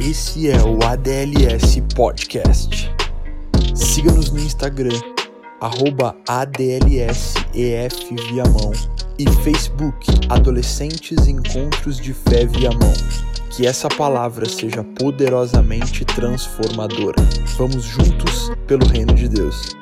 Esse é o ADLS Podcast. Siga-nos no Instagram, arroba ADLSEF e Facebook Adolescentes Encontros de Fé Viamão. Que essa palavra seja poderosamente transformadora. Vamos juntos pelo reino de Deus.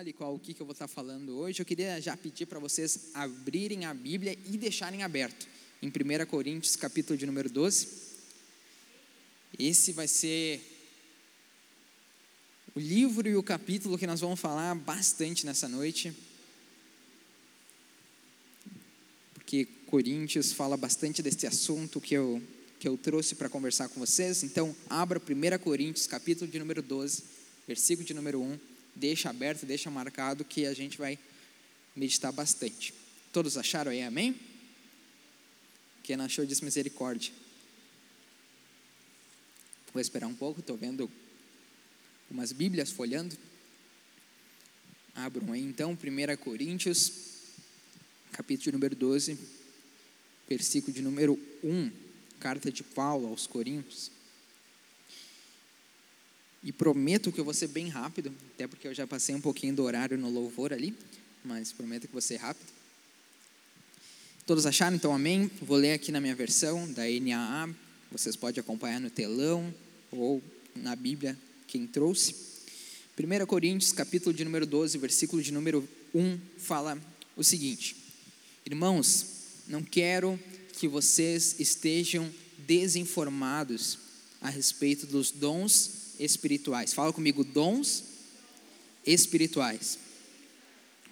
Fale qual o que, que eu vou estar falando hoje, eu queria já pedir para vocês abrirem a Bíblia e deixarem aberto em 1 Coríntios, capítulo de número 12. Esse vai ser o livro e o capítulo que nós vamos falar bastante nessa noite. Porque Coríntios fala bastante desse assunto que eu, que eu trouxe para conversar com vocês. Então, abra 1 Coríntios, capítulo de número 12, versículo de número 1. Deixa aberto, deixa marcado que a gente vai meditar bastante. Todos acharam aí, amém? Quem não achou, diz misericórdia. Vou esperar um pouco, estou vendo umas Bíblias folhando. Abram aí então, 1 Coríntios, capítulo número 12, versículo de número 1, carta de Paulo aos Coríntios. E prometo que eu vou ser bem rápido, até porque eu já passei um pouquinho do horário no louvor ali, mas prometo que vou ser rápido. Todos acharam? Então, amém? Vou ler aqui na minha versão, da NAA, vocês podem acompanhar no telão ou na Bíblia, quem trouxe. 1 Coríntios, capítulo de número 12, versículo de número 1, fala o seguinte: Irmãos, não quero que vocês estejam desinformados a respeito dos dons espirituais. Fala comigo, dons espirituais.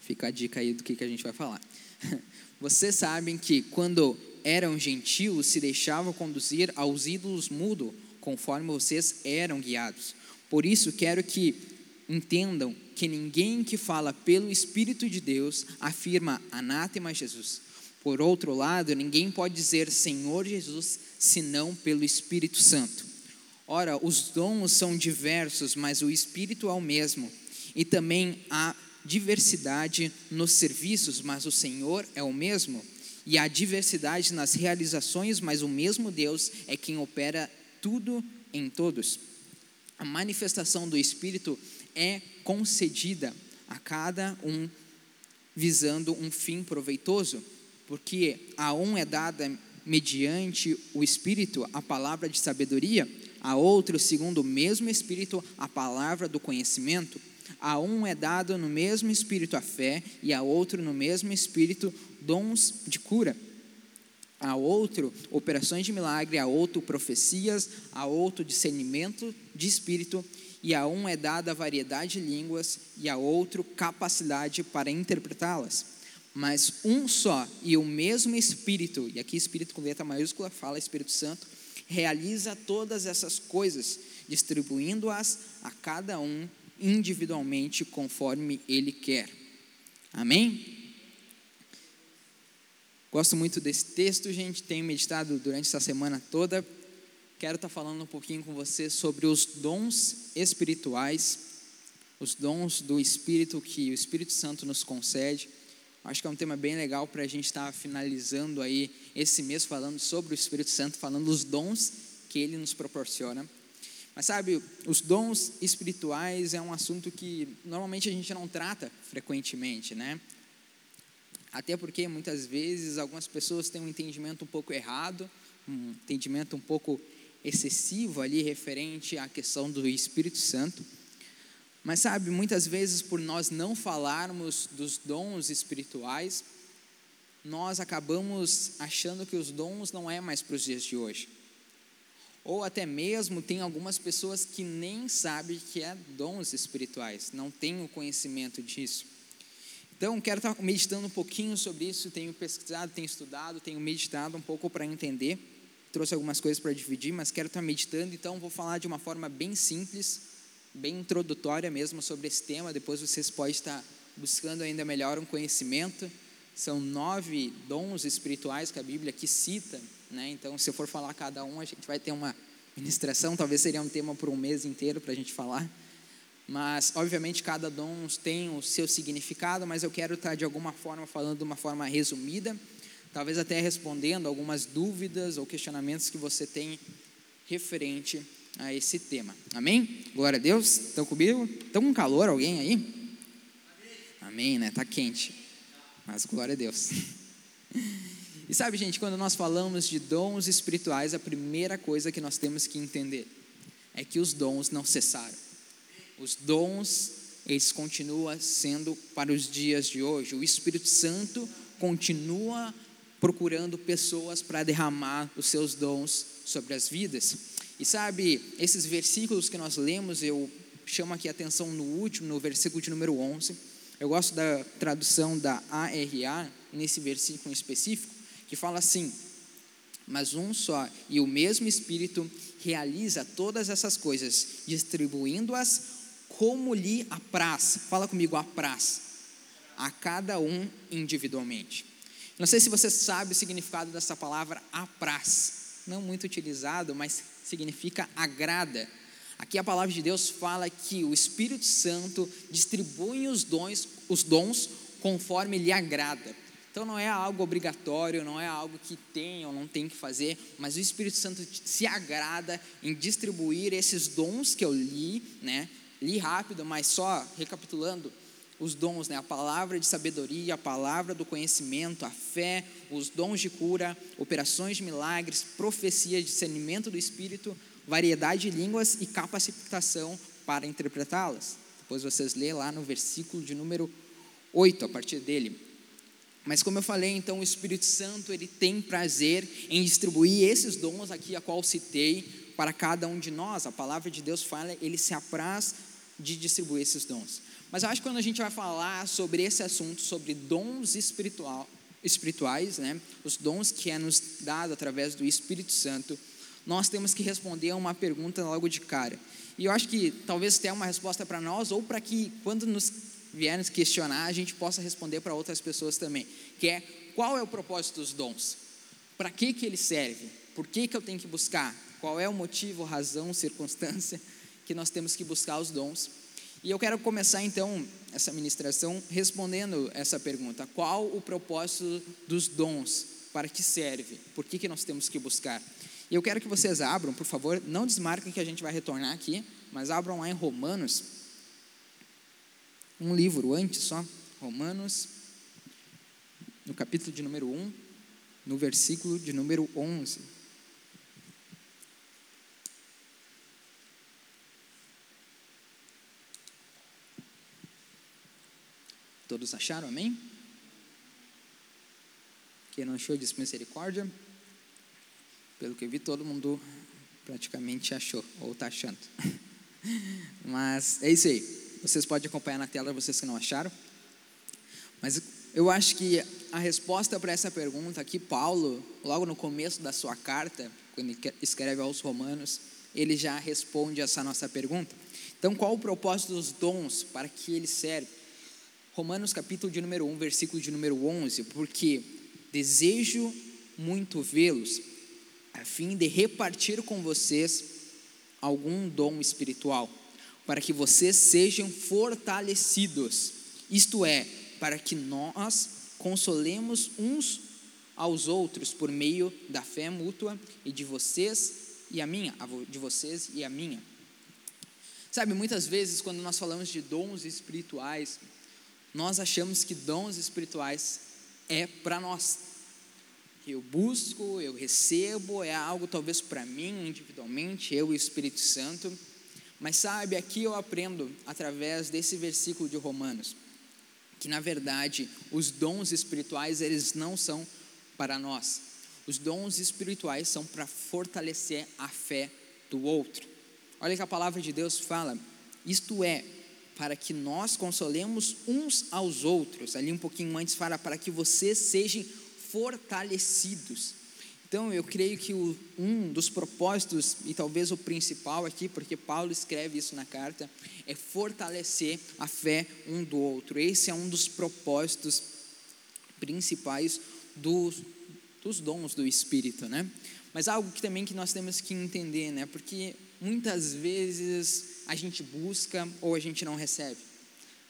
Fica a dica aí do que, que a gente vai falar. Vocês sabem que quando eram gentios se deixavam conduzir aos ídolos mudo, conforme vocês eram guiados. Por isso quero que entendam que ninguém que fala pelo Espírito de Deus afirma anátema Jesus. Por outro lado, ninguém pode dizer Senhor Jesus senão pelo Espírito Santo. Ora, os dons são diversos, mas o Espírito é o mesmo. E também há diversidade nos serviços, mas o Senhor é o mesmo. E há diversidade nas realizações, mas o mesmo Deus é quem opera tudo em todos. A manifestação do Espírito é concedida a cada um visando um fim proveitoso, porque a um é dada mediante o Espírito a palavra de sabedoria, a outro, segundo o mesmo Espírito, a palavra do conhecimento. A um é dado no mesmo Espírito a fé, e a outro no mesmo Espírito dons de cura. A outro, operações de milagre, a outro, profecias, a outro, discernimento de espírito, e a um é dada variedade de línguas, e a outro, capacidade para interpretá-las. Mas um só e o mesmo Espírito, e aqui Espírito com letra maiúscula fala Espírito Santo, realiza todas essas coisas, distribuindo-as a cada um individualmente conforme ele quer. Amém? Gosto muito desse texto, gente. Tenho meditado durante essa semana toda. Quero estar falando um pouquinho com você sobre os dons espirituais, os dons do Espírito que o Espírito Santo nos concede. Acho que é um tema bem legal para a gente estar finalizando aí esse mês falando sobre o Espírito Santo, falando dos dons que ele nos proporciona. Mas sabe, os dons espirituais é um assunto que normalmente a gente não trata frequentemente, né? Até porque muitas vezes algumas pessoas têm um entendimento um pouco errado, um entendimento um pouco excessivo ali referente à questão do Espírito Santo. Mas sabe, muitas vezes por nós não falarmos dos dons espirituais, nós acabamos achando que os dons não é mais para os dias de hoje. Ou até mesmo tem algumas pessoas que nem sabem que é dons espirituais, não têm o conhecimento disso. Então, quero estar meditando um pouquinho sobre isso, tenho pesquisado, tenho estudado, tenho meditado um pouco para entender. Trouxe algumas coisas para dividir, mas quero estar meditando, então vou falar de uma forma bem simples, bem introdutória mesmo sobre esse tema. Depois vocês podem estar buscando ainda melhor um conhecimento. São nove dons espirituais que a Bíblia aqui cita, né? Então, se eu for falar cada um, a gente vai ter uma ministração, talvez seria um tema por um mês inteiro para a gente falar. Mas, obviamente, cada dom tem o seu significado, mas eu quero estar de alguma forma falando de uma forma resumida talvez até respondendo algumas dúvidas ou questionamentos que você tem referente a esse tema. Amém? Glória a Deus. Estão comigo? Estão com calor alguém aí? Amém, né? Tá quente. Mas glória a Deus. E sabe, gente, quando nós falamos de dons espirituais, a primeira coisa que nós temos que entender é que os dons não cessaram. Os dons, eles continuam sendo para os dias de hoje. O Espírito Santo continua procurando pessoas para derramar os seus dons sobre as vidas. E sabe, esses versículos que nós lemos, eu chamo aqui a atenção no último, no versículo de número 11. Eu gosto da tradução da ARA, nesse versículo específico, que fala assim: Mas um só e o mesmo Espírito realiza todas essas coisas, distribuindo-as como lhe apraz. Fala comigo, apraz. A cada um individualmente. Não sei se você sabe o significado dessa palavra apraz. Não muito utilizado, mas significa agrada. Aqui a palavra de Deus fala que o Espírito Santo distribui os dons, os dons conforme lhe agrada. Então não é algo obrigatório, não é algo que tem ou não tem que fazer, mas o Espírito Santo se agrada em distribuir esses dons que eu li, né? Li rápido, mas só recapitulando os dons, né? A palavra de sabedoria, a palavra do conhecimento, a fé, os dons de cura, operações de milagres, profecia, discernimento do Espírito, variedade de línguas e capacitação para interpretá-las. Depois vocês lê lá no versículo de número 8, a partir dele. Mas como eu falei, então o Espírito Santo ele tem prazer em distribuir esses dons aqui a qual citei para cada um de nós. A palavra de Deus fala, ele se apraz de distribuir esses dons. Mas eu acho que quando a gente vai falar sobre esse assunto, sobre dons espiritual, espirituais, né, os dons que é nos dado através do Espírito Santo, nós temos que responder a uma pergunta logo de cara. E eu acho que talvez tenha uma resposta para nós ou para que quando nos vier nos questionar, a gente possa responder para outras pessoas também, que é qual é o propósito dos dons? Para que, que ele serve? Por que, que eu tenho que buscar? Qual é o motivo, razão, circunstância que nós temos que buscar os dons? E eu quero começar então essa ministração respondendo essa pergunta: qual o propósito dos dons? Para que serve? Por que, que nós temos que buscar? E eu quero que vocês abram, por favor, não desmarquem que a gente vai retornar aqui, mas abram lá em Romanos um livro antes só, Romanos, no capítulo de número 1, no versículo de número 11. Todos acharam, amém? Quem não achou, diz misericórdia. Pelo que vi, todo mundo praticamente achou, ou está achando. Mas é isso aí. Vocês podem acompanhar na tela, vocês que não acharam. Mas eu acho que a resposta para essa pergunta aqui, Paulo, logo no começo da sua carta, quando ele escreve aos Romanos, ele já responde essa nossa pergunta. Então, qual o propósito dos dons? Para que eles servem? Romanos capítulo de número 1, versículo de número 11, porque desejo muito vê-los, a fim de repartir com vocês algum dom espiritual para que vocês sejam fortalecidos, isto é, para que nós consolemos uns aos outros por meio da fé mútua e de vocês e a minha, de vocês e a minha. Sabe, muitas vezes quando nós falamos de dons espirituais, nós achamos que dons espirituais é para nós. Eu busco, eu recebo, é algo talvez para mim individualmente, eu e o Espírito Santo. Mas sabe, aqui eu aprendo através desse versículo de Romanos, que na verdade os dons espirituais eles não são para nós. Os dons espirituais são para fortalecer a fé do outro. Olha que a palavra de Deus fala, isto é, para que nós consolemos uns aos outros. Ali um pouquinho antes fala para que vocês sejam fortalecidos. Então, eu creio que o, um dos propósitos, e talvez o principal aqui, porque Paulo escreve isso na carta, é fortalecer a fé um do outro. Esse é um dos propósitos principais dos, dos dons do Espírito, né? Mas algo que também que nós temos que entender, né? Porque muitas vezes a gente busca ou a gente não recebe.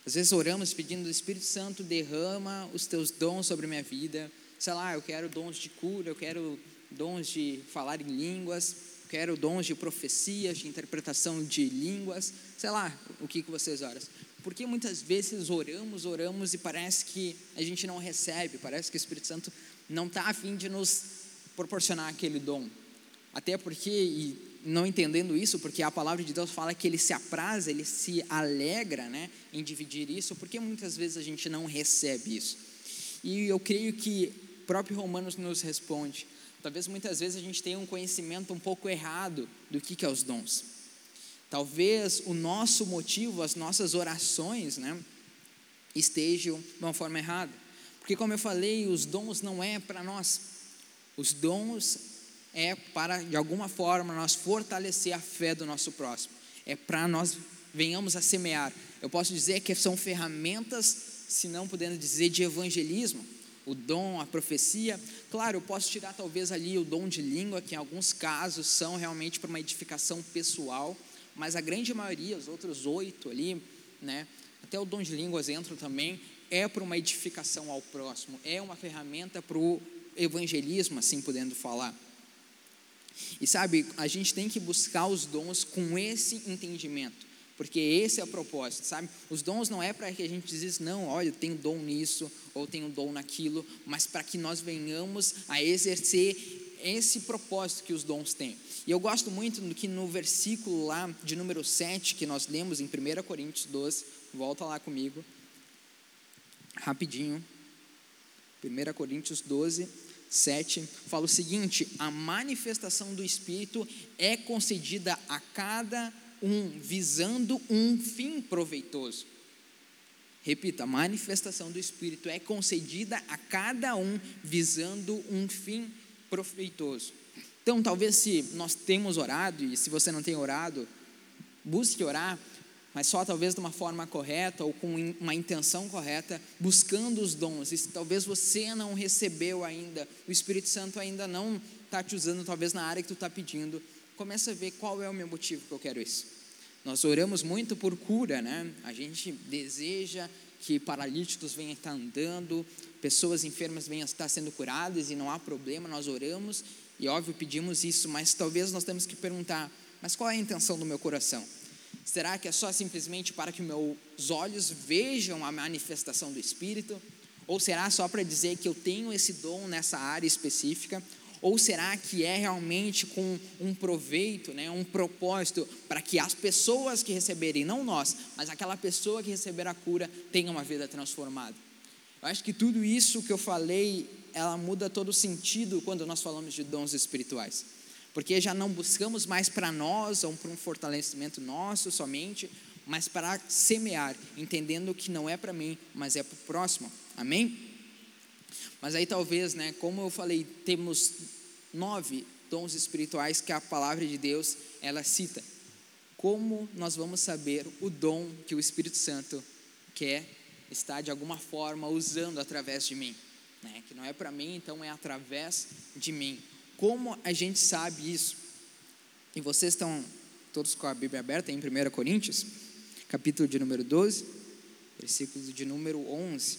Às vezes oramos pedindo, o Espírito Santo derrama os teus dons sobre a minha vida, sei lá, eu quero dons de cura, eu quero dons de falar em línguas, quero dons de profecias, de interpretação de línguas, sei lá, o que, que vocês oram. Porque muitas vezes oramos, oramos e parece que a gente não recebe, parece que o Espírito Santo não está a fim de nos proporcionar aquele dom. Até porque, e não entendendo isso, porque a palavra de Deus fala que ele se apraz, ele se alegra né, em dividir isso, porque muitas vezes a gente não recebe isso. E eu creio que próprio Romanos nos responde. Talvez muitas vezes a gente tenha um conhecimento um pouco errado do que, que é os dons. Talvez o nosso motivo, as nossas orações, né, estejam de uma forma errada. Porque, como eu falei, os dons não é para nós. Os dons é para, de alguma forma, nós fortalecer a fé do nosso próximo. É para nós venhamos a semear. Eu posso dizer que são ferramentas, se não podendo dizer, de evangelismo. O dom, a profecia. Claro, eu posso tirar talvez ali o dom de língua, que em alguns casos são realmente para uma edificação pessoal, mas a grande maioria, os outros oito ali, né, até o dom de línguas entra também, é para uma edificação ao próximo, é uma ferramenta para o evangelismo, assim podendo falar. E sabe, a gente tem que buscar os dons com esse entendimento, porque esse é o propósito, sabe? Os dons não é para que a gente diz, não, olha, eu tenho dom nisso, ou tenho dom naquilo, mas para que nós venhamos a exercer esse propósito que os dons têm. E eu gosto muito do que no versículo lá de número 7, que nós lemos em 1 Coríntios 12, volta lá comigo, rapidinho. 1 Coríntios 12, 7 fala o seguinte: a manifestação do Espírito é concedida a cada um, visando um fim proveitoso. Repita, a manifestação do Espírito é concedida a cada um, visando um fim proveitoso. Então, talvez se nós temos orado, e se você não tem orado, busque orar, mas só talvez de uma forma correta ou com uma intenção correta, buscando os dons. E talvez você não recebeu ainda, o Espírito Santo ainda não está te usando, talvez na área que tu está pedindo. Começa a ver qual é o meu motivo que eu quero isso. Nós oramos muito por cura, né? A gente deseja que paralíticos venham estar andando, pessoas enfermas venham estar sendo curadas e não há problema, nós oramos e óbvio pedimos isso, mas talvez nós temos que perguntar, mas qual é a intenção do meu coração? Será que é só simplesmente para que meus olhos vejam a manifestação do Espírito? Ou será só para dizer que eu tenho esse dom nessa área específica? Ou será que é realmente com um proveito, né, um propósito para que as pessoas que receberem, não nós, mas aquela pessoa que receber a cura, tenha uma vida transformada? Eu acho que tudo isso que eu falei, ela muda todo o sentido quando nós falamos de dons espirituais porque já não buscamos mais para nós ou para um fortalecimento nosso somente, mas para semear, entendendo que não é para mim, mas é para o próximo. Amém? Mas aí talvez, né, como eu falei, temos nove dons espirituais que a palavra de Deus ela cita. Como nós vamos saber o dom que o Espírito Santo quer estar de alguma forma usando através de mim? Né? Que não é para mim, então é através de mim. Como a gente sabe isso? E vocês estão todos com a Bíblia aberta em 1 Coríntios, capítulo de número 12, versículo de número 11.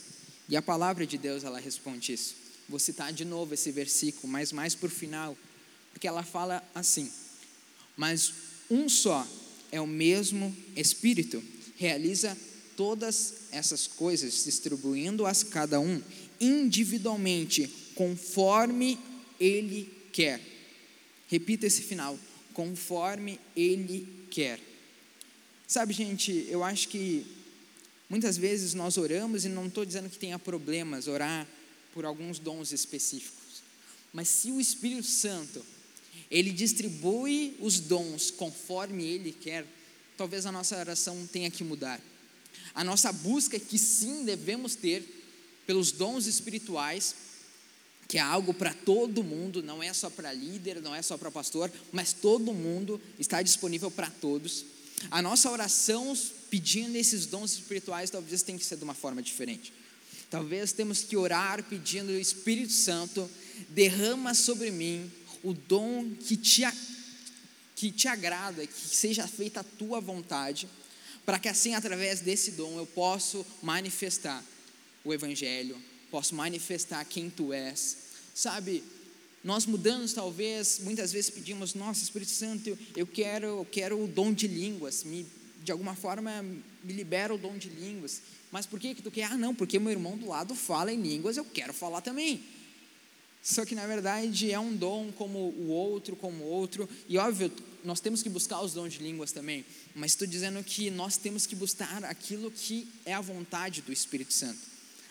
E a palavra de Deus, ela responde isso. Vou citar de novo esse versículo, mas mais por final, porque ela fala assim: Mas um só é o mesmo Espírito, realiza todas essas coisas, distribuindo-as cada um individualmente, conforme ele quer. Repita esse final, conforme Ele quer. Sabe, gente, eu acho que muitas vezes nós oramos e não estou dizendo que tenha problemas orar por alguns dons específicos, mas se o Espírito Santo ele distribui os dons conforme Ele quer, talvez a nossa oração tenha que mudar. A nossa busca é que sim devemos ter pelos dons espirituais que é algo para todo mundo, não é só para líder, não é só para pastor, mas todo mundo está disponível para todos. A nossa oração pedindo esses dons espirituais talvez tenha que ser de uma forma diferente. Talvez temos que orar pedindo o Espírito Santo derrama sobre mim o dom que te, que te agrada, que seja feita a tua vontade, para que assim através desse dom eu possa manifestar o Evangelho, posso manifestar quem tu és. Sabe, nós mudamos talvez, muitas vezes pedimos, nossa Espírito Santo, eu quero, eu quero o dom de línguas, me, de alguma forma me libera o dom de línguas. Mas por que que tu quer? Ah, não, porque meu irmão do lado fala em línguas, eu quero falar também. Só que na verdade é um dom como o outro, como o outro, e óbvio, nós temos que buscar os dons de línguas também, mas estou dizendo que nós temos que buscar aquilo que é a vontade do Espírito Santo,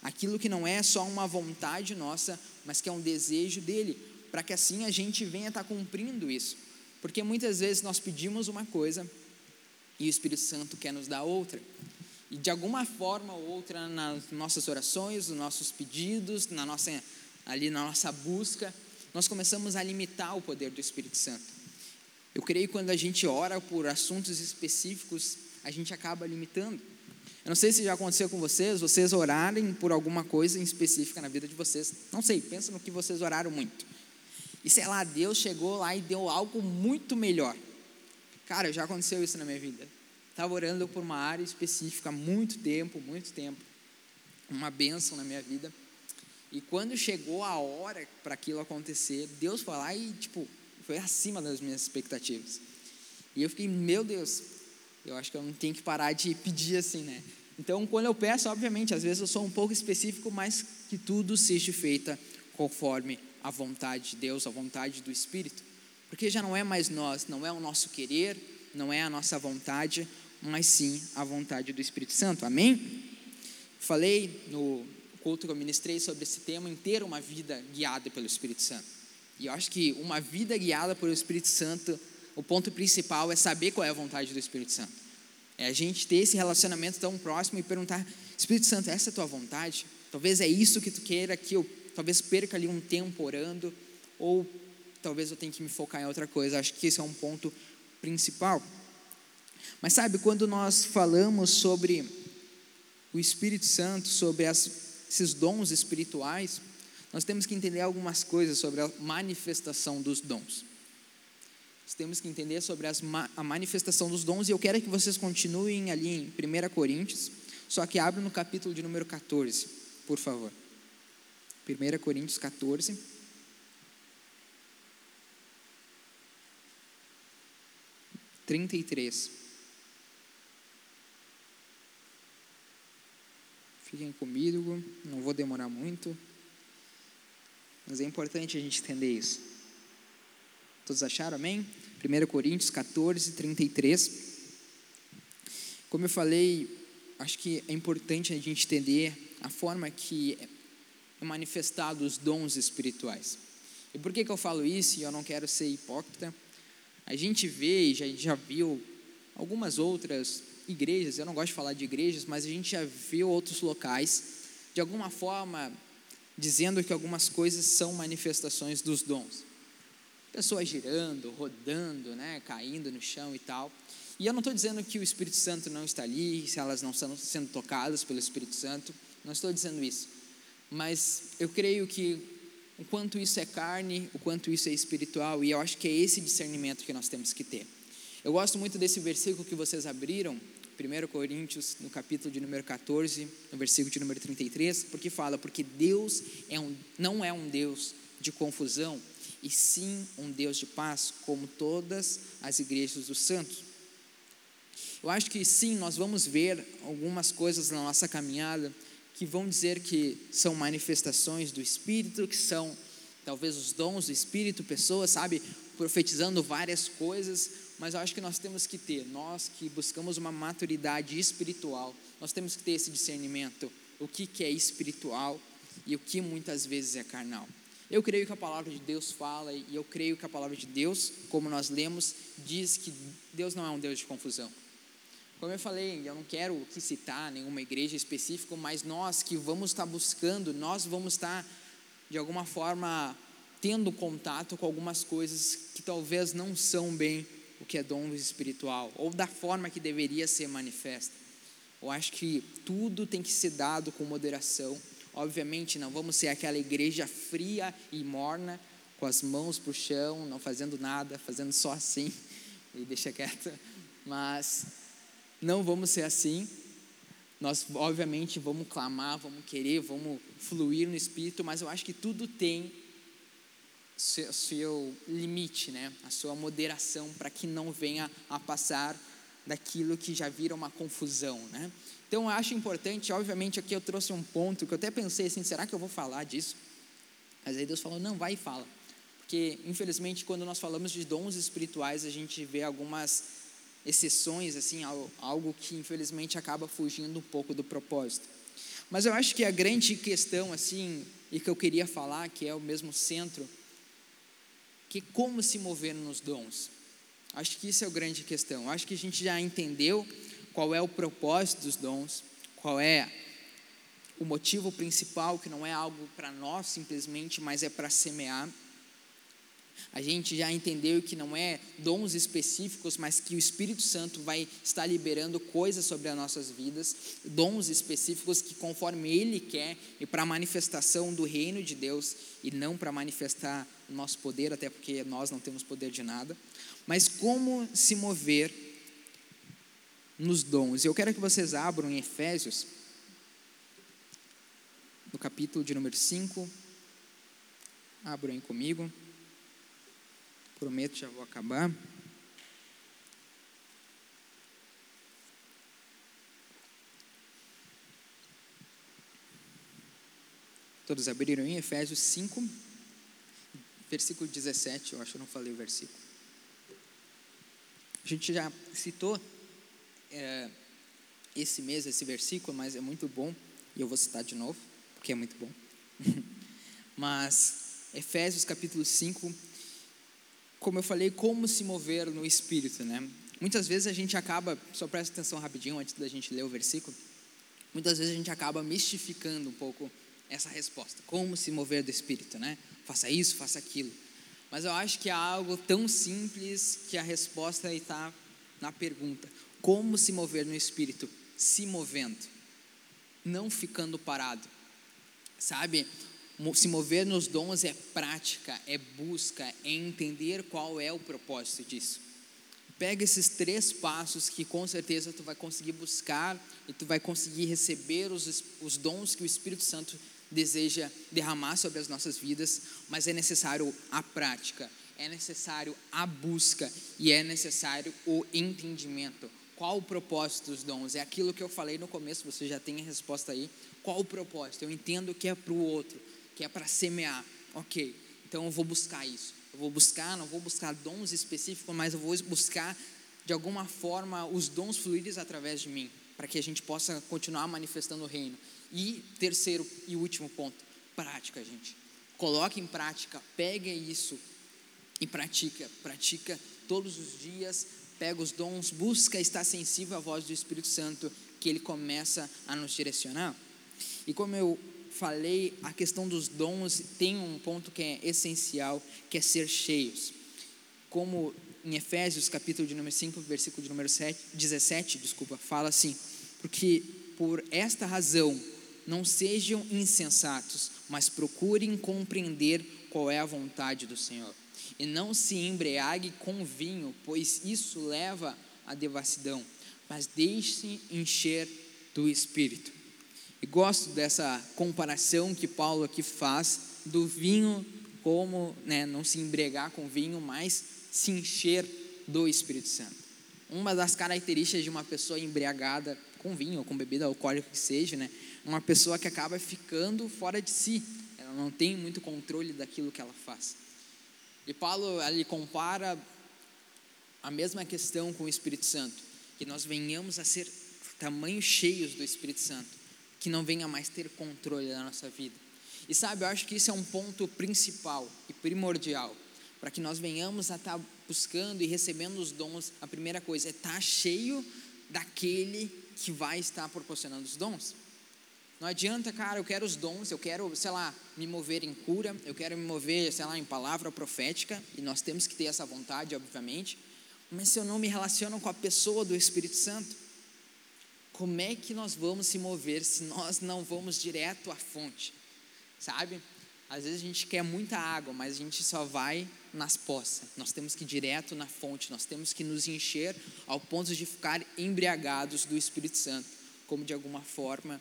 aquilo que não é só uma vontade nossa, mas que é um desejo dele, para que assim a gente venha estar tá cumprindo isso, porque muitas vezes nós pedimos uma coisa e o Espírito Santo quer nos dar outra. E de alguma forma ou outra, nas nossas orações, nos nossos pedidos, na nossa, ali na nossa busca, nós começamos a limitar o poder do Espírito Santo. Eu creio que quando a gente ora por assuntos específicos, a gente acaba limitando. Eu não sei se já aconteceu com vocês, vocês orarem por alguma coisa em específica na vida de vocês. Não sei, pensa no que vocês oraram muito. E sei lá, Deus chegou lá e deu algo muito melhor. Cara, já aconteceu isso na minha vida estava orando por uma área específica há muito tempo, muito tempo, uma bênção na minha vida. E quando chegou a hora para aquilo acontecer, Deus foi lá e, tipo, foi acima das minhas expectativas. E eu fiquei, meu Deus, eu acho que eu não tenho que parar de pedir assim, né? Então, quando eu peço, obviamente, às vezes eu sou um pouco específico, mas que tudo seja feito conforme a vontade de Deus, a vontade do Espírito. Porque já não é mais nós, não é o nosso querer, não é a nossa vontade, mas sim a vontade do Espírito Santo. Amém? Falei no culto que eu ministrei sobre esse tema, inteiro uma vida guiada pelo Espírito Santo. E eu acho que uma vida guiada pelo Espírito Santo, o ponto principal é saber qual é a vontade do Espírito Santo. É a gente ter esse relacionamento tão próximo e perguntar: Espírito Santo, essa é a tua vontade? Talvez é isso que tu queira que eu talvez perca ali um tempo orando, ou talvez eu tenha que me focar em outra coisa. Acho que esse é um ponto principal. Mas sabe, quando nós falamos sobre o Espírito Santo, sobre as, esses dons espirituais, nós temos que entender algumas coisas sobre a manifestação dos dons. Nós temos que entender sobre as, a manifestação dos dons, e eu quero que vocês continuem ali em 1 Coríntios, só que abram no capítulo de número 14, por favor. 1 Coríntios 14. Trinta e três. Fiquem comigo, não vou demorar muito. Mas é importante a gente entender isso. Todos acharam, amém? 1 Coríntios 14, 33. Como eu falei, acho que é importante a gente entender a forma que é manifestado os dons espirituais. E por que, que eu falo isso e eu não quero ser hipócrita? A gente vê, já, já viu algumas outras igrejas, eu não gosto de falar de igrejas, mas a gente já viu outros locais, de alguma forma, dizendo que algumas coisas são manifestações dos dons. Pessoas girando, rodando, né, caindo no chão e tal. E eu não estou dizendo que o Espírito Santo não está ali, se elas não estão sendo tocadas pelo Espírito Santo, não estou dizendo isso. Mas eu creio que o quanto isso é carne, o quanto isso é espiritual, e eu acho que é esse discernimento que nós temos que ter. Eu gosto muito desse versículo que vocês abriram, 1 Coríntios, no capítulo de número 14, no versículo de número 33, porque fala: Porque Deus é um, não é um Deus de confusão, e sim um Deus de paz, como todas as igrejas dos santos. Eu acho que sim, nós vamos ver algumas coisas na nossa caminhada que vão dizer que são manifestações do Espírito, que são talvez os dons do Espírito, pessoas, sabe, profetizando várias coisas, mas eu acho que nós temos que ter, nós que buscamos uma maturidade espiritual, nós temos que ter esse discernimento, o que, que é espiritual e o que muitas vezes é carnal. Eu creio que a palavra de Deus fala e eu creio que a palavra de Deus, como nós lemos, diz que Deus não é um Deus de confusão. Como eu falei, eu não quero que citar nenhuma igreja específica, mas nós que vamos estar buscando, nós vamos estar de alguma forma tendo contato com algumas coisas que talvez não são bem o que é dom espiritual, ou da forma que deveria ser manifesta. Eu acho que tudo tem que ser dado com moderação. Obviamente, não vamos ser aquela igreja fria e morna, com as mãos para o chão, não fazendo nada, fazendo só assim, e deixa quieto. Mas não vamos ser assim. nós, obviamente, vamos clamar, vamos querer, vamos fluir no Espírito, mas eu acho que tudo tem seu, seu limite, né? a sua moderação, para que não venha a passar daquilo que já vira uma confusão. Né? Então, eu acho importante, obviamente, aqui eu trouxe um ponto que eu até pensei assim: será que eu vou falar disso? Mas aí Deus falou: não, vai e fala. Porque, infelizmente, quando nós falamos de dons espirituais, a gente vê algumas exceções, assim, algo que infelizmente acaba fugindo um pouco do propósito. Mas eu acho que a grande questão, assim, e que eu queria falar, que é o mesmo centro, que como se mover nos dons. Acho que isso é a grande questão. Acho que a gente já entendeu qual é o propósito dos dons, qual é o motivo principal, que não é algo para nós simplesmente, mas é para semear. A gente já entendeu que não é dons específicos, mas que o Espírito Santo vai estar liberando coisas sobre as nossas vidas, dons específicos que conforme Ele quer e para a manifestação do reino de Deus e não para manifestar o nosso poder, até porque nós não temos poder de nada. Mas como se mover nos dons? Eu quero que vocês abram em Efésios, no capítulo de número 5. Abram aí comigo. Prometo, já vou acabar. Todos abriram em Efésios 5, versículo 17, eu acho que eu não falei o versículo. A gente já citou é, esse mês, esse versículo, mas é muito bom, e eu vou citar de novo, porque é muito bom. mas, Efésios capítulo 5, como eu falei, como se mover no espírito, né? Muitas vezes a gente acaba, só presta atenção rapidinho antes da gente ler o versículo. Muitas vezes a gente acaba mistificando um pouco essa resposta, como se mover do espírito, né? Faça isso, faça aquilo. Mas eu acho que é algo tão simples que a resposta está na pergunta: como se mover no espírito? Se movendo, não ficando parado. Sabe? se mover nos dons é prática, é busca, é entender qual é o propósito disso. Pega esses três passos que com certeza tu vai conseguir buscar e tu vai conseguir receber os, os dons que o Espírito Santo deseja derramar sobre as nossas vidas, mas é necessário a prática, é necessário a busca e é necessário o entendimento. Qual o propósito dos dons? É aquilo que eu falei no começo, você já tem a resposta aí. Qual o propósito? Eu entendo que é para o outro, que é para semear. Ok, então eu vou buscar isso. Eu vou buscar, não vou buscar dons específicos, mas eu vou buscar de alguma forma os dons fluídos através de mim, para que a gente possa continuar manifestando o reino. E terceiro e último ponto, prática, gente. Coloque em prática, pegue isso e pratica, pratica todos os dias, pega os dons, busca estar sensível à voz do Espírito Santo, que ele começa a nos direcionar. E como eu falei, a questão dos dons tem um ponto que é essencial, que é ser cheios. Como em Efésios, capítulo de número 5, versículo de número 7, 17, desculpa, fala assim: Porque por esta razão não sejam insensatos, mas procurem compreender qual é a vontade do Senhor. E não se embriague com vinho, pois isso leva à devassidão, mas deixe-se encher do Espírito e gosto dessa comparação que Paulo aqui faz do vinho, como né, não se embriagar com vinho, mas se encher do Espírito Santo. Uma das características de uma pessoa embriagada com vinho ou com bebida alcoólica que seja, né, uma pessoa que acaba ficando fora de si, ela não tem muito controle daquilo que ela faz. E Paulo ali compara a mesma questão com o Espírito Santo, que nós venhamos a ser tamanhos cheios do Espírito Santo que não venha mais ter controle da nossa vida. E sabe, eu acho que isso é um ponto principal e primordial para que nós venhamos a estar buscando e recebendo os dons. A primeira coisa é estar tá cheio daquele que vai estar proporcionando os dons. Não adianta, cara, eu quero os dons, eu quero, sei lá, me mover em cura, eu quero me mover, sei lá, em palavra profética, e nós temos que ter essa vontade, obviamente, mas se eu não me relaciono com a pessoa do Espírito Santo, como é que nós vamos se mover se nós não vamos direto à fonte? Sabe? Às vezes a gente quer muita água, mas a gente só vai nas poças. Nós temos que ir direto na fonte, nós temos que nos encher ao ponto de ficar embriagados do Espírito Santo. como de alguma forma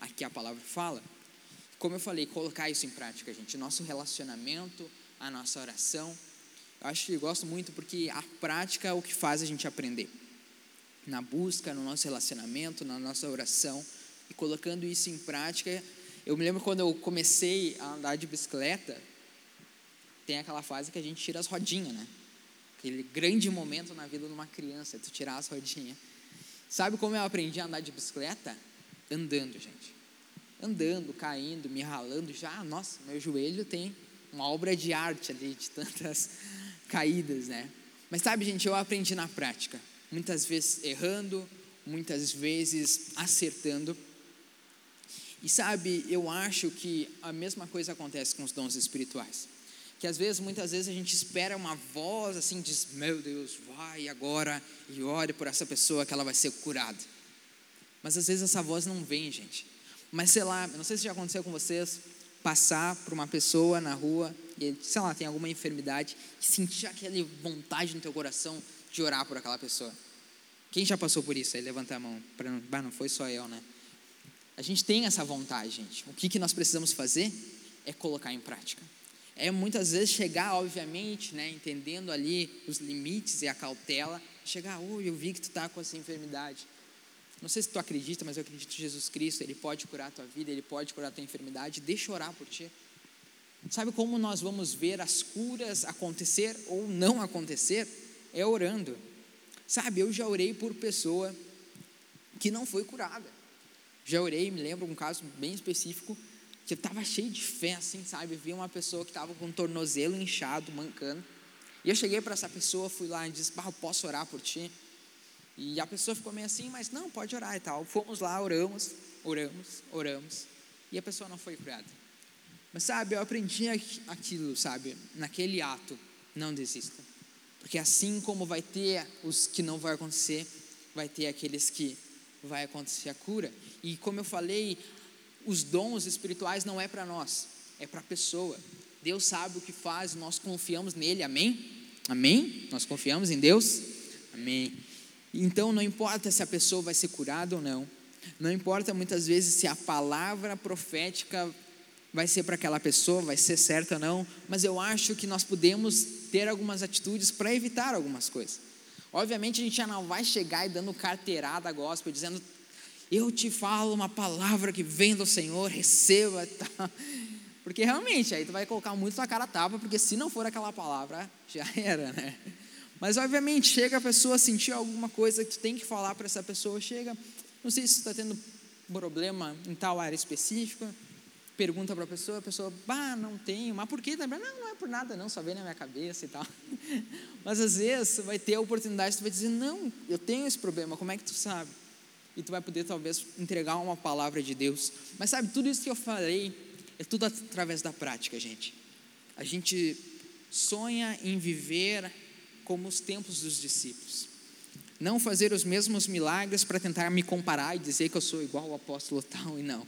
aqui a palavra fala. Como eu falei, colocar isso em prática, gente. Nosso relacionamento, a nossa oração. Eu acho que eu gosto muito porque a prática é o que faz a gente aprender. Na busca, no nosso relacionamento, na nossa oração. E colocando isso em prática. Eu me lembro quando eu comecei a andar de bicicleta, tem aquela fase que a gente tira as rodinhas, né? Aquele grande momento na vida de uma criança, tu tirar as rodinhas. Sabe como eu aprendi a andar de bicicleta? Andando, gente. Andando, caindo, me ralando. Já, nossa, meu joelho tem uma obra de arte ali, de tantas caídas, né? Mas sabe, gente, eu aprendi na prática. Muitas vezes errando, muitas vezes acertando. E sabe, eu acho que a mesma coisa acontece com os dons espirituais que às vezes, muitas vezes a gente espera uma voz assim, diz: Meu Deus, vai agora e ore por essa pessoa que ela vai ser curada. Mas às vezes essa voz não vem, gente. Mas sei lá, não sei se já aconteceu com vocês, passar por uma pessoa na rua e, sei lá, tem alguma enfermidade e sentir aquela vontade no teu coração de orar por aquela pessoa. Quem já passou por isso? Aí levanta a mão. Pra não, não foi só eu, né? A gente tem essa vontade, gente. O que, que nós precisamos fazer é colocar em prática é muitas vezes chegar, obviamente, né, entendendo ali os limites e a cautela, chegar, oh, eu vi que tu está com essa enfermidade. Não sei se tu acredita, mas eu acredito em Jesus Cristo, Ele pode curar a tua vida, Ele pode curar a tua enfermidade, deixa orar por ti. Sabe como nós vamos ver as curas acontecer ou não acontecer? É orando. Sabe, eu já orei por pessoa que não foi curada. Já orei, me lembro um caso bem específico, que eu estava cheio de fé, assim, sabe? Vi uma pessoa que estava com o tornozelo inchado, mancando. E eu cheguei para essa pessoa, fui lá e disse: eu posso orar por ti? E a pessoa ficou meio assim, mas não, pode orar e tal. Fomos lá, oramos, oramos, oramos. E a pessoa não foi curada. Mas sabe, eu aprendi aquilo, sabe? Naquele ato, não desista. Porque assim como vai ter os que não vai acontecer, vai ter aqueles que vai acontecer a cura. E como eu falei, os dons espirituais não é para nós, é para a pessoa. Deus sabe o que faz, nós confiamos nele, amém? Amém? Nós confiamos em Deus? Amém. Então não importa se a pessoa vai ser curada ou não, não importa muitas vezes se a palavra profética vai ser para aquela pessoa, vai ser certa ou não, mas eu acho que nós podemos ter algumas atitudes para evitar algumas coisas. Obviamente a gente já não vai chegar e dando carteirada gospel, dizendo eu te falo uma palavra que vem do Senhor, receba. Tá? Porque realmente, aí tu vai colocar muito na cara tapa, porque se não for aquela palavra, já era, né? Mas obviamente, chega a pessoa sentir alguma coisa que tu tem que falar para essa pessoa, chega, não sei se está tendo problema em tal área específica, pergunta para a pessoa, a pessoa, bah, não tenho, mas por quê? Não, não é por nada não, só vem na minha cabeça e tal. Mas às vezes, vai ter a oportunidade, tu vai dizer, não, eu tenho esse problema, como é que tu sabe? e tu vai poder talvez entregar uma palavra de Deus. Mas sabe, tudo isso que eu falei é tudo através da prática, gente. A gente sonha em viver como os tempos dos discípulos. Não fazer os mesmos milagres para tentar me comparar e dizer que eu sou igual ao apóstolo tal e não.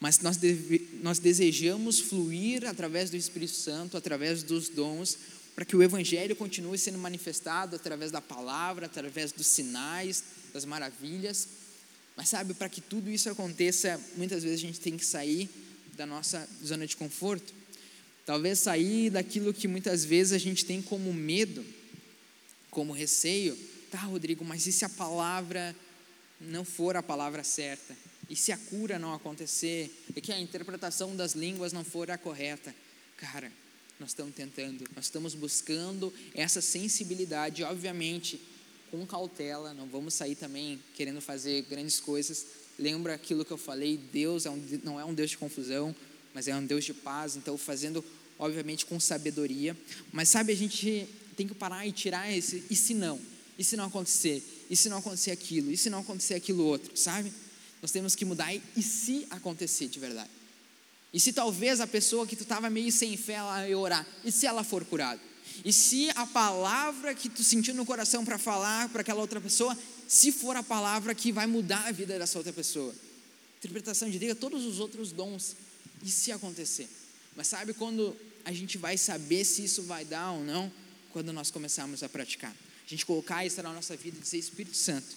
Mas nós, deve, nós desejamos fluir através do Espírito Santo, através dos dons, para que o Evangelho continue sendo manifestado através da palavra, através dos sinais, das maravilhas. Mas sabe, para que tudo isso aconteça, muitas vezes a gente tem que sair da nossa zona de conforto. Talvez sair daquilo que muitas vezes a gente tem como medo, como receio. Tá, Rodrigo, mas e se a palavra não for a palavra certa? E se a cura não acontecer? E que a interpretação das línguas não for a correta? Cara, nós estamos tentando, nós estamos buscando essa sensibilidade, obviamente, com cautela, não vamos sair também querendo fazer grandes coisas. Lembra aquilo que eu falei: Deus é um, não é um Deus de confusão, mas é um Deus de paz. Então, fazendo, obviamente, com sabedoria. Mas sabe, a gente tem que parar e tirar esse. E se não? E se não acontecer? E se não acontecer aquilo? E se não acontecer aquilo outro? Sabe? Nós temos que mudar. E se acontecer de verdade? E se talvez a pessoa que tu estava meio sem fé ela orar? E se ela for curada? E se a palavra que tu sentiu no coração para falar para aquela outra pessoa, se for a palavra que vai mudar a vida dessa outra pessoa. Interpretação de Deus, todos os outros dons. E se acontecer? Mas sabe quando a gente vai saber se isso vai dar ou não? Quando nós começarmos a praticar. A gente colocar isso na nossa vida e dizer: Espírito Santo,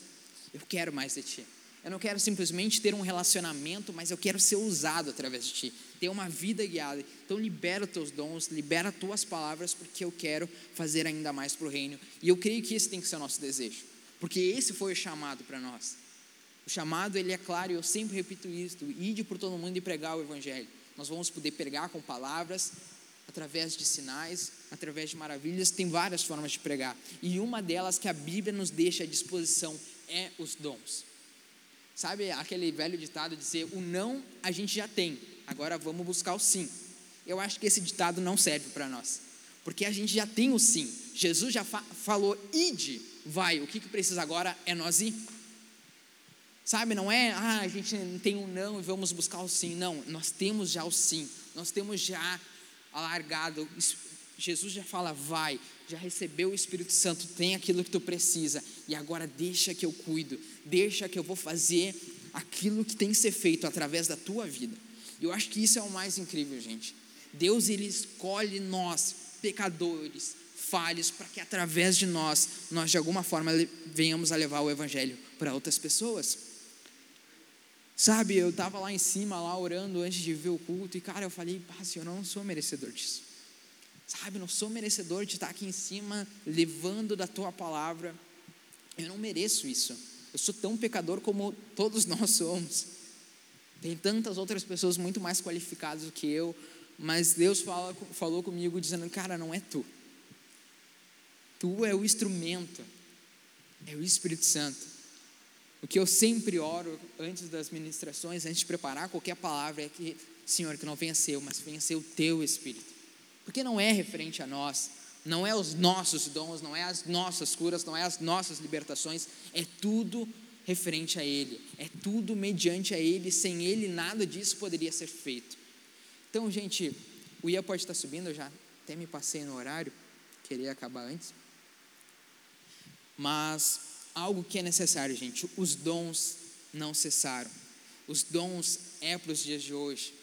eu quero mais de Ti. Eu não quero simplesmente ter um relacionamento, mas eu quero ser usado através de ti, ter uma vida guiada. Então libera os teus dons, libera as tuas palavras, porque eu quero fazer ainda mais para o reino. E eu creio que esse tem que ser o nosso desejo, porque esse foi o chamado para nós. O chamado ele é claro, e eu sempre repito isso: ide por todo mundo e pregar o evangelho. Nós vamos poder pregar com palavras, através de sinais, através de maravilhas, tem várias formas de pregar. E uma delas que a Bíblia nos deixa à disposição é os dons. Sabe aquele velho ditado de dizer: o não a gente já tem, agora vamos buscar o sim. Eu acho que esse ditado não serve para nós, porque a gente já tem o sim. Jesus já fa falou: ide, vai. O que, que precisa agora é nós ir. Sabe, não é, ah, a gente tem um não e vamos buscar o sim. Não, nós temos já o sim. Nós temos já alargado. Jesus já fala, vai, já recebeu o Espírito Santo, tem aquilo que tu precisa, e agora deixa que eu cuido, deixa que eu vou fazer aquilo que tem que ser feito através da tua vida. Eu acho que isso é o mais incrível, gente. Deus ele escolhe nós, pecadores, falhos, para que através de nós, nós de alguma forma venhamos a levar o evangelho para outras pessoas. Sabe, eu estava lá em cima, lá orando antes de ver o culto, e cara, eu falei, Senhor, eu não sou merecedor disso. Sabe, não sou merecedor de estar aqui em cima, levando da tua palavra. Eu não mereço isso. Eu sou tão pecador como todos nós somos. Tem tantas outras pessoas muito mais qualificadas do que eu, mas Deus fala, falou comigo dizendo: Cara, não é tu. Tu é o instrumento, é o Espírito Santo. O que eu sempre oro antes das ministrações, antes de preparar qualquer palavra, é que, Senhor, que não venha ser eu, mas venha ser o teu Espírito. Porque não é referente a nós, não é os nossos dons, não é as nossas curas, não é as nossas libertações, é tudo referente a Ele, é tudo mediante a Ele, sem Ele nada disso poderia ser feito. Então, gente, o IA pode estar subindo, eu já até me passei no horário, queria acabar antes. Mas algo que é necessário, gente, os dons não cessaram. Os dons é para os dias de hoje.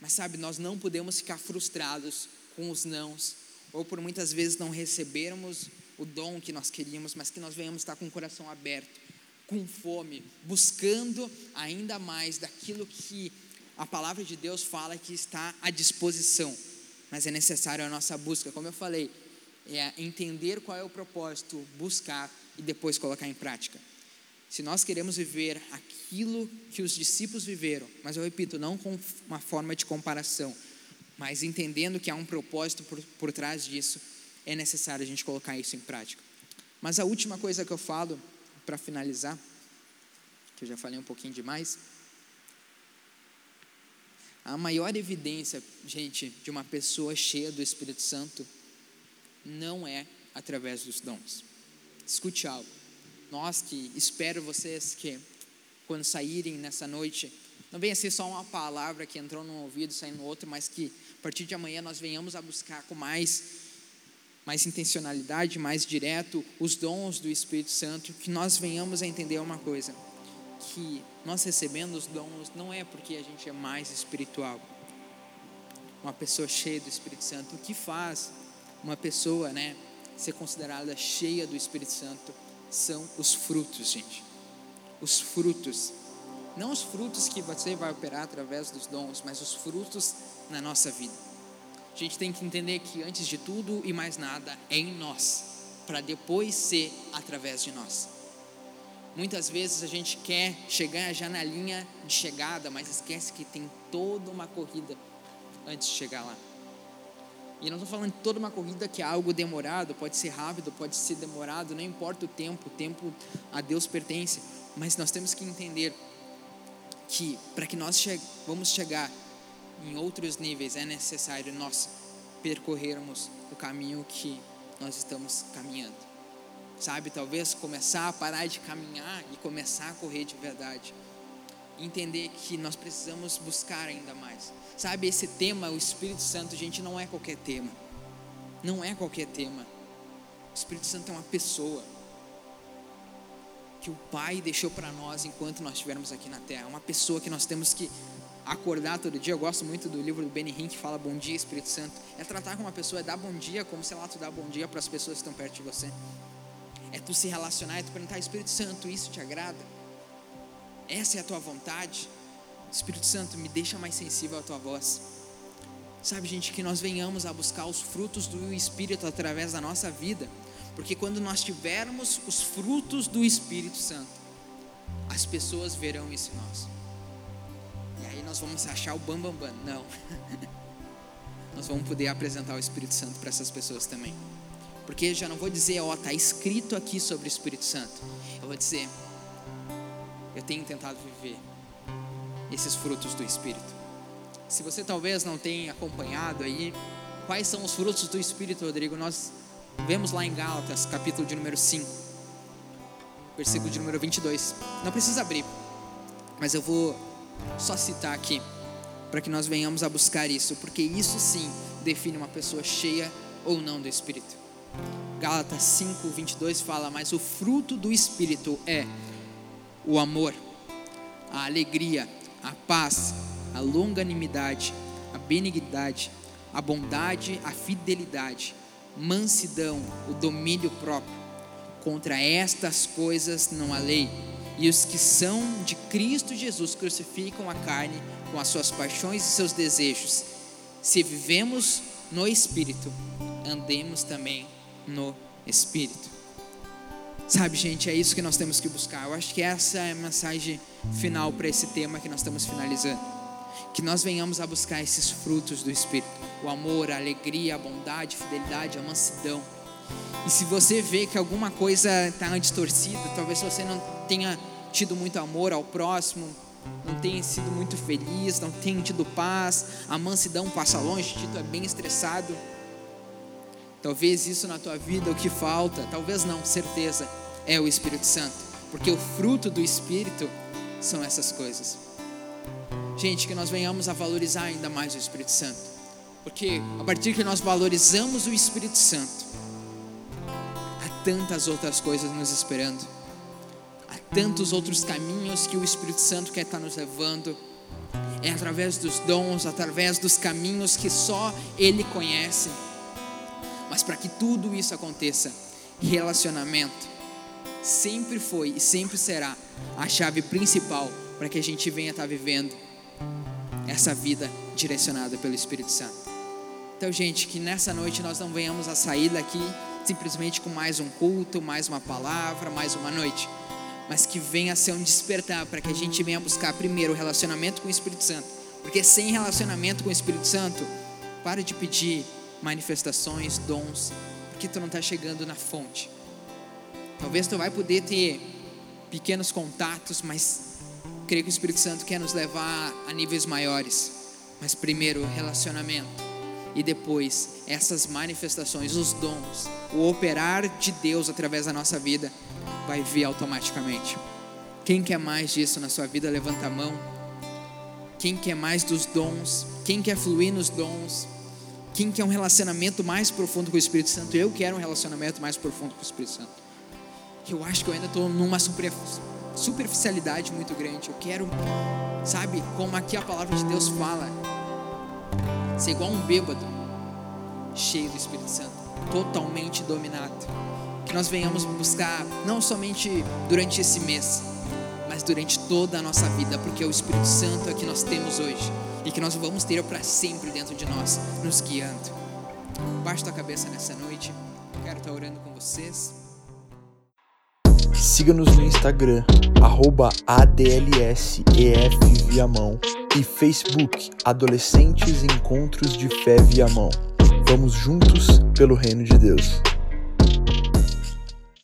Mas sabe, nós não podemos ficar frustrados com os nãos, ou por muitas vezes não recebermos o dom que nós queríamos, mas que nós venhamos estar com o coração aberto, com fome, buscando ainda mais daquilo que a palavra de Deus fala que está à disposição. Mas é necessário a nossa busca, como eu falei, é entender qual é o propósito, buscar e depois colocar em prática. Se nós queremos viver aquilo que os discípulos viveram, mas eu repito, não com uma forma de comparação, mas entendendo que há um propósito por, por trás disso, é necessário a gente colocar isso em prática. Mas a última coisa que eu falo, para finalizar, que eu já falei um pouquinho demais, a maior evidência, gente, de uma pessoa cheia do Espírito Santo não é através dos dons. Escute algo. Nós que espero vocês que quando saírem nessa noite, não venha ser só uma palavra que entrou num ouvido e saiu no outro, mas que a partir de amanhã nós venhamos a buscar com mais, mais intencionalidade, mais direto, os dons do Espírito Santo, que nós venhamos a entender uma coisa, que nós recebendo os dons não é porque a gente é mais espiritual. Uma pessoa cheia do Espírito Santo, o que faz uma pessoa, né, ser considerada cheia do Espírito Santo são os frutos, gente. Os frutos não os frutos que você vai operar através dos dons, mas os frutos na nossa vida. A gente tem que entender que antes de tudo e mais nada é em nós, para depois ser através de nós. Muitas vezes a gente quer chegar já na linha de chegada, mas esquece que tem toda uma corrida antes de chegar lá. E não estou falando de toda uma corrida que é algo demorado, pode ser rápido, pode ser demorado, não importa o tempo, o tempo a Deus pertence, mas nós temos que entender que para que nós che vamos chegar em outros níveis é necessário nós percorrermos o caminho que nós estamos caminhando. Sabe, talvez começar a parar de caminhar e começar a correr de verdade. Entender que nós precisamos buscar ainda mais. Sabe, esse tema, o Espírito Santo, gente, não é qualquer tema. Não é qualquer tema. O Espírito Santo é uma pessoa que o Pai deixou para nós enquanto nós estivermos aqui na terra. Uma pessoa que nós temos que acordar todo dia. Eu gosto muito do livro do Benny Hinn que fala Bom Dia Espírito Santo. É tratar com uma pessoa, é dar bom dia como sei lá tu dá bom dia para as pessoas que estão perto de você. É tu se relacionar, é tu perguntar Espírito Santo, isso te agrada? Essa é a tua vontade? Espírito Santo, me deixa mais sensível à tua voz. Sabe, gente, que nós venhamos a buscar os frutos do Espírito através da nossa vida, porque quando nós tivermos os frutos do Espírito Santo, as pessoas verão isso em nós. E aí nós vamos achar o bam bam bam. Não. nós vamos poder apresentar o Espírito Santo para essas pessoas também. Porque já não vou dizer, ó, tá escrito aqui sobre o Espírito Santo. Eu vou dizer, eu tenho tentado viver esses frutos do Espírito. Se você talvez não tenha acompanhado aí, quais são os frutos do Espírito, Rodrigo? Nós vemos lá em Gálatas, capítulo de número 5, versículo de número 22. Não precisa abrir, mas eu vou só citar aqui, para que nós venhamos a buscar isso, porque isso sim define uma pessoa cheia ou não do Espírito. Gálatas 5, 22 fala: Mas o fruto do Espírito é o amor, a alegria, a paz, a longanimidade, a benignidade, a bondade, a fidelidade, mansidão, o domínio próprio. Contra estas coisas não há lei. E os que são de Cristo Jesus crucificam a carne com as suas paixões e seus desejos. Se vivemos no Espírito, andemos também no Espírito. Sabe, gente, é isso que nós temos que buscar. Eu acho que essa é a mensagem final para esse tema que nós estamos finalizando que nós venhamos a buscar esses frutos do Espírito: o amor, a alegria, a bondade, a fidelidade, a mansidão. E se você vê que alguma coisa está distorcida, talvez você não tenha tido muito amor ao próximo, não tenha sido muito feliz, não tenha tido paz, a mansidão passa longe, Tito é bem estressado. Talvez isso na tua vida o que falta, talvez não, certeza, é o Espírito Santo, porque o fruto do Espírito são essas coisas. Gente, que nós venhamos a valorizar ainda mais o Espírito Santo. Porque a partir que nós valorizamos o Espírito Santo, há tantas outras coisas nos esperando. Há tantos outros caminhos que o Espírito Santo quer estar nos levando. É através dos dons, através dos caminhos que só Ele conhece. Mas para que tudo isso aconteça, relacionamento sempre foi e sempre será a chave principal para que a gente venha estar vivendo essa vida direcionada pelo Espírito Santo. Então, gente, que nessa noite nós não venhamos a sair daqui simplesmente com mais um culto, mais uma palavra, mais uma noite, mas que venha ser um despertar para que a gente venha buscar primeiro o relacionamento com o Espírito Santo, porque sem relacionamento com o Espírito Santo, para de pedir manifestações, dons, porque tu não está chegando na fonte. Talvez tu vai poder ter pequenos contatos, mas creio que o Espírito Santo quer nos levar a níveis maiores. Mas primeiro, relacionamento. E depois, essas manifestações, os dons, o operar de Deus através da nossa vida, vai vir automaticamente. Quem quer mais disso na sua vida, levanta a mão. Quem quer mais dos dons? Quem quer fluir nos dons? Quem quer um relacionamento mais profundo com o Espírito Santo? Eu quero um relacionamento mais profundo com o Espírito Santo. Eu acho que eu ainda estou numa superficialidade muito grande. Eu quero, sabe, como aqui a palavra de Deus fala, ser igual um bêbado, cheio do Espírito Santo, totalmente dominado. Que nós venhamos buscar, não somente durante esse mês, mas durante toda a nossa vida, porque é o Espírito Santo é que nós temos hoje e que nós vamos ter para sempre dentro de nós, nos guiando. Baixa tua cabeça nessa noite, quero estar orando com vocês. Siga-nos no Instagram, arroba ADLSEF e Facebook Adolescentes Encontros de Fé Viamão. Vamos juntos pelo Reino de Deus.